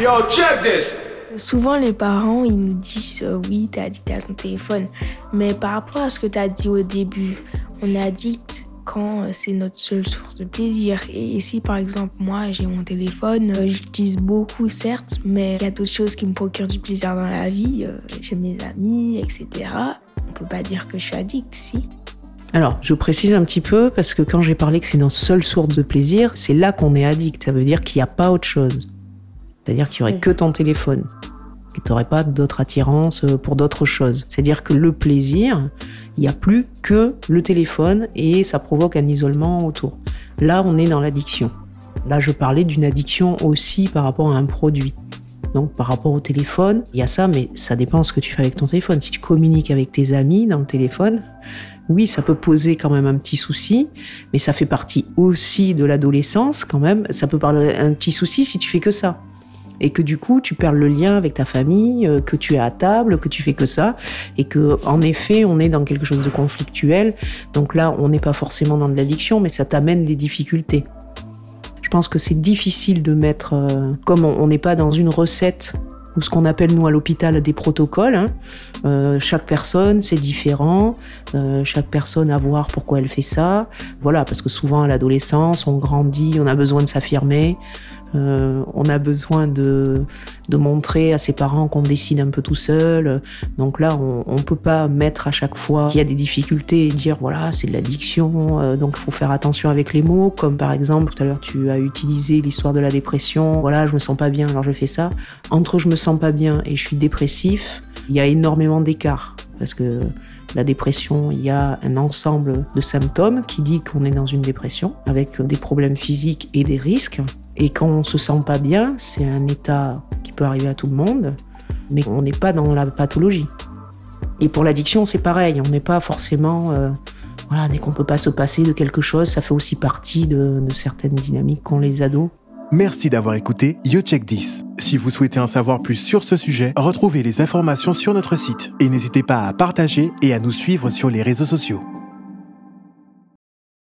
Yo, check this! Souvent, les parents, ils nous disent euh, oui, t'es addict à ton téléphone. Mais par rapport à ce que tu as dit au début, on est addict quand euh, c'est notre seule source de plaisir. Et si par exemple moi j'ai mon téléphone, euh, j'utilise beaucoup certes, mais il y a d'autres choses qui me procurent du plaisir dans la vie. Euh, j'ai mes amis, etc. On peut pas dire que je suis addict, si. Alors, je précise un petit peu parce que quand j'ai parlé que c'est notre seule source de plaisir, c'est là qu'on est addict. Ça veut dire qu'il n'y a pas autre chose. C'est-à-dire qu'il n'y aurait que ton téléphone. Et tu n'aurais pas d'autres attirances pour d'autres choses. C'est-à-dire que le plaisir, il n'y a plus que le téléphone et ça provoque un isolement autour. Là, on est dans l'addiction. Là, je parlais d'une addiction aussi par rapport à un produit. Donc, par rapport au téléphone, il y a ça, mais ça dépend de ce que tu fais avec ton téléphone. Si tu communiques avec tes amis dans le téléphone, oui, ça peut poser quand même un petit souci, mais ça fait partie aussi de l'adolescence quand même. Ça peut parler un petit souci si tu fais que ça et que du coup tu perds le lien avec ta famille, euh, que tu es à table, que tu fais que ça, et que en effet on est dans quelque chose de conflictuel. Donc là on n'est pas forcément dans de l'addiction, mais ça t'amène des difficultés. Je pense que c'est difficile de mettre, euh, comme on n'est pas dans une recette ou ce qu'on appelle nous à l'hôpital des protocoles. Hein. Euh, chaque personne, c'est différent. chaque personne à voir pourquoi elle fait ça. Voilà, parce que souvent à l'adolescence, on grandit, on a besoin de s'affirmer. Euh, on a besoin de, montrer à ses parents qu'on décide un peu tout seul. Donc là, on ne peut pas mettre à chaque fois qu'il y a des difficultés et dire voilà, c'est de l'addiction, euh, donc il faut faire attention avec les mots. Comme par exemple, tout à l'heure, tu as utilisé l'histoire de la dépression. Voilà, je me sens pas bien, alors je fais ça. Entre je me sens pas bien et je suis dépressif, il y a énormément d'écart. Parce que la dépression, il y a un ensemble de symptômes qui dit qu'on est dans une dépression avec des problèmes physiques et des risques. Et quand on se sent pas bien, c'est un état qui peut arriver à tout le monde, mais on n'est pas dans la pathologie. Et pour l'addiction, c'est pareil, on n'est pas forcément... Euh, voilà, dès qu'on peut pas se passer de quelque chose, ça fait aussi partie de, certaines dynamiques qu'ont les ados. Merci d'avoir écouté YoCheck 10. Si vous souhaitez en savoir plus sur ce sujet, retrouvez les informations sur notre site et n'hésitez pas à partager et à nous suivre sur les réseaux sociaux.